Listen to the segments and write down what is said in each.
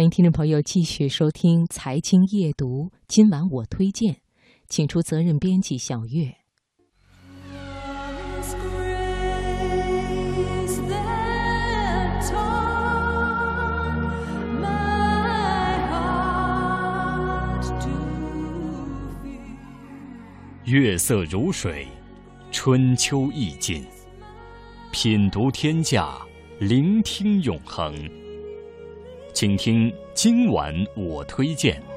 欢迎听众朋友继续收听《财经夜读》，今晚我推荐，请出责任编辑小月。月色如水，春秋意境，品读天下，聆听永恒。请听今晚我推荐。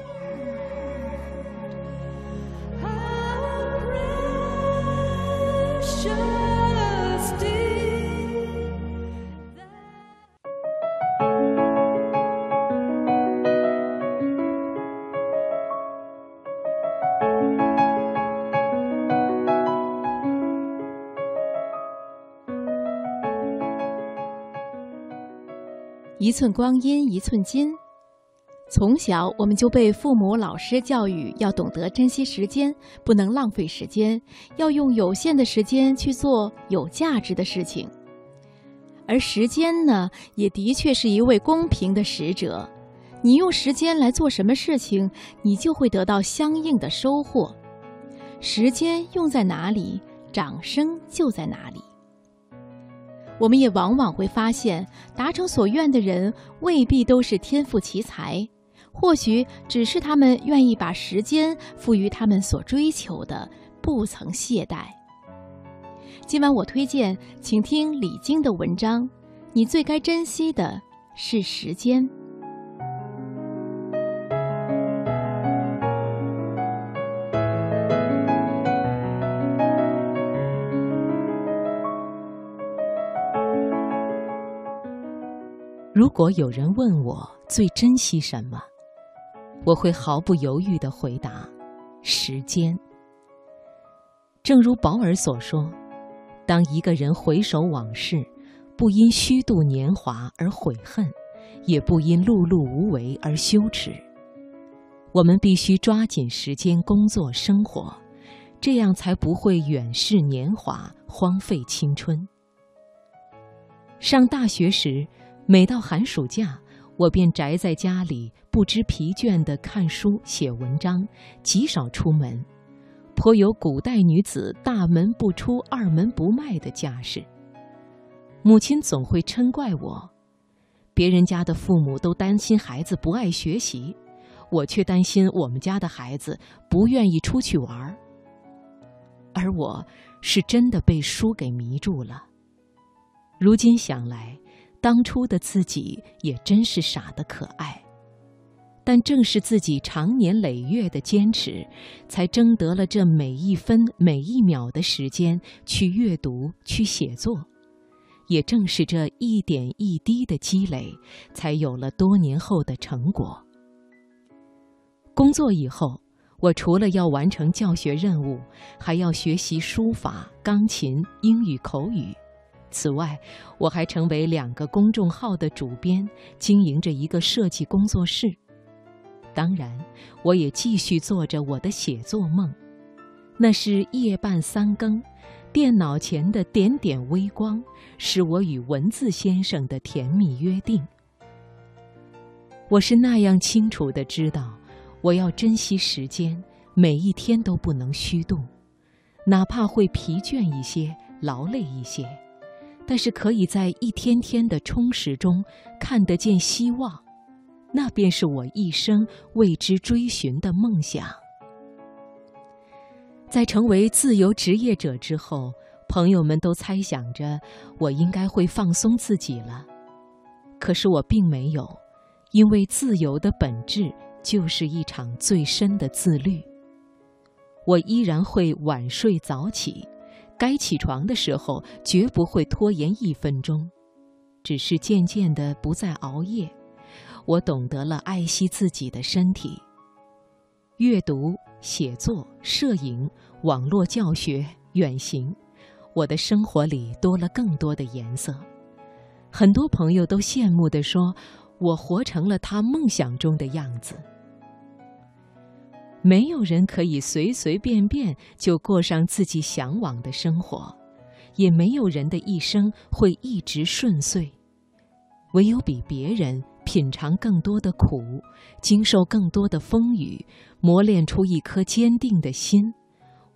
一寸光阴一寸金，从小我们就被父母、老师教育要懂得珍惜时间，不能浪费时间，要用有限的时间去做有价值的事情。而时间呢，也的确是一位公平的使者，你用时间来做什么事情，你就会得到相应的收获。时间用在哪里，掌声就在哪里。我们也往往会发现，达成所愿的人未必都是天赋奇才，或许只是他们愿意把时间赋予他们所追求的，不曾懈怠。今晚我推荐，请听李菁的文章：你最该珍惜的是时间。如果有人问我最珍惜什么，我会毫不犹豫地回答：时间。正如保尔所说：“当一个人回首往事，不因虚度年华而悔恨，也不因碌碌无为而羞耻。我们必须抓紧时间工作生活，这样才不会远逝年华，荒废青春。”上大学时。每到寒暑假，我便宅在家里，不知疲倦地看书写文章，极少出门，颇有古代女子“大门不出，二门不迈”的架势。母亲总会嗔怪我，别人家的父母都担心孩子不爱学习，我却担心我们家的孩子不愿意出去玩儿。而我是真的被书给迷住了。如今想来。当初的自己也真是傻得可爱，但正是自己长年累月的坚持，才争得了这每一分每一秒的时间去阅读、去写作。也正是这一点一滴的积累，才有了多年后的成果。工作以后，我除了要完成教学任务，还要学习书法、钢琴、英语口语。此外，我还成为两个公众号的主编，经营着一个设计工作室。当然，我也继续做着我的写作梦，那是夜半三更，电脑前的点点微光，是我与文字先生的甜蜜约定。我是那样清楚的知道，我要珍惜时间，每一天都不能虚度，哪怕会疲倦一些，劳累一些。但是可以在一天天的充实中看得见希望，那便是我一生为之追寻的梦想。在成为自由职业者之后，朋友们都猜想着我应该会放松自己了，可是我并没有，因为自由的本质就是一场最深的自律。我依然会晚睡早起。该起床的时候，绝不会拖延一分钟，只是渐渐的不再熬夜。我懂得了爱惜自己的身体。阅读、写作、摄影、网络教学、远行，我的生活里多了更多的颜色。很多朋友都羡慕地说：“我活成了他梦想中的样子。”没有人可以随随便便就过上自己向往的生活，也没有人的一生会一直顺遂。唯有比别人品尝更多的苦，经受更多的风雨，磨练出一颗坚定的心，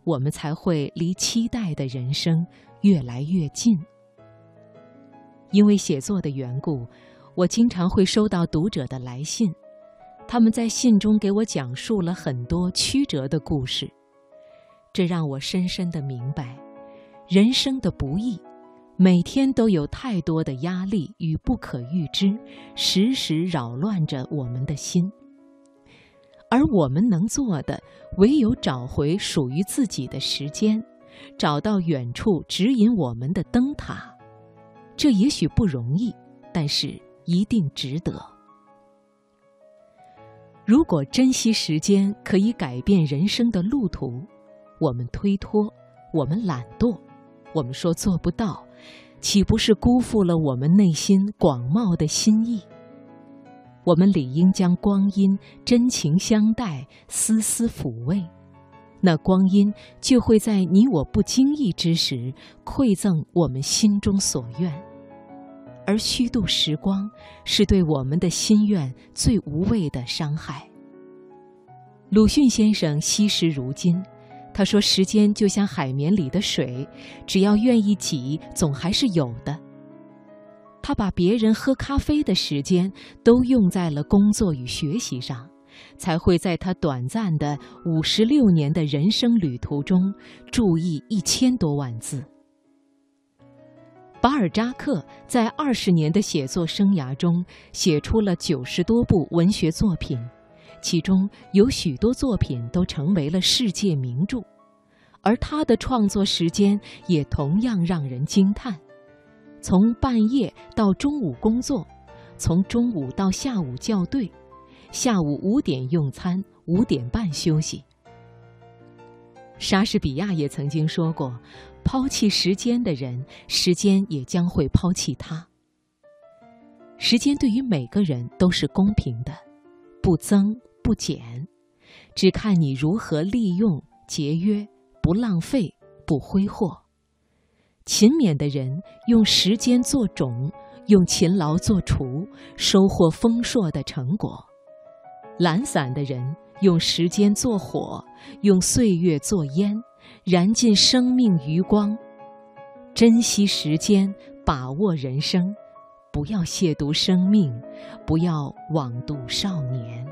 我们才会离期待的人生越来越近。因为写作的缘故，我经常会收到读者的来信，他们在信中给我讲述了很多曲折的故事，这让我深深的明白，人生的不易，每天都有太多的压力与不可预知，时时扰乱着我们的心，而我们能做的，唯有找回属于自己的时间，找到远处指引我们的灯塔。这也许不容易，但是一定值得。如果珍惜时间可以改变人生的路途，我们推脱，我们懒惰，我们说做不到，岂不是辜负了我们内心广袤的心意？我们理应将光阴真情相待，丝丝抚慰，那光阴就会在你我不经意之时馈赠我们心中所愿。而虚度时光，是对我们的心愿最无谓的伤害。鲁迅先生惜时如金，他说：“时间就像海绵里的水，只要愿意挤，总还是有的。”他把别人喝咖啡的时间都用在了工作与学习上，才会在他短暂的五十六年的人生旅途中，注意一千多万字。巴尔扎克在二十年的写作生涯中，写出了九十多部文学作品，其中有许多作品都成为了世界名著，而他的创作时间也同样让人惊叹：从半夜到中午工作，从中午到下午校对，下午五点用餐，五点半休息。莎士比亚也曾经说过。抛弃时间的人，时间也将会抛弃他。时间对于每个人都是公平的，不增不减，只看你如何利用、节约，不浪费、不挥霍。勤勉的人用时间做种，用勤劳做锄，收获丰硕的成果；懒散的人用时间做火，用岁月做烟。燃尽生命余光，珍惜时间，把握人生，不要亵渎生命，不要枉度少年。